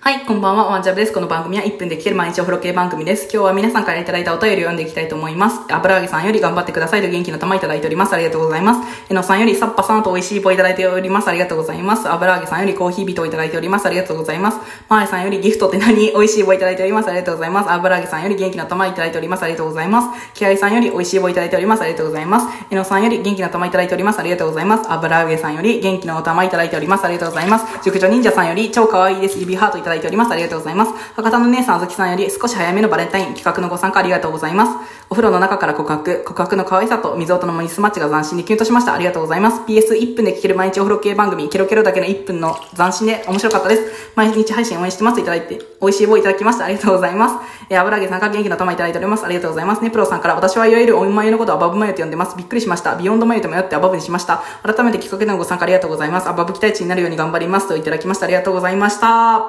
はい、こんばんは、ワンジャブです。この番組は1分で聞ける毎日お風呂系番組です。今日は皆さんからいただいたお便りを読んでいきたいと思います。油揚げさんより頑張ってくださいと元気の玉いただいております。ありがとうございます。えのさんよりサッパさんと美味しい棒いただいております。ありがとうございます。油揚げさんよりコーヒー人をいただいております。ありがとうございます。マーさんよりギフトって何？美味しい棒いただいております。ありがとうございます。油揚げさんより元気の玉いただいております。ありがとうございます。気合さんより美味しい棒いただいております。ありがとうございます。えのさんより元気の玉いただいております。ありがとうございます。油揚げさんより元気の玉いただいております。ありがとうございます。熟女忍者さんより超可愛いです。指ハートだいております。ありがとうございます。博多の姉さんあずきさんより少し早めのバレンタイン企画のご参加ありがとうございます。お風呂の中から告白、告白の可愛さと水音のミスマッチが斬新でキュンとしました。ありがとうございます。PS1 分で聞ける毎日お風呂系番組、ケロケロだけの1分の斬新で面白かったです。毎日配信応援してます。いただいて、美味しい棒いただきました。ありがとうございます。えー、油揚げさんから元気の玉いただいております。ありがとうございます。ね、プロさんから私はいわゆるおまゆのことをアバブマユと呼んでます。びっくりしました。ビヨンドマユと迷ってアバブにしました。改めてきっかけのご参加ありがとうございます。アバブ期待値になるように頑張ります。といただきました。ありがとうございました。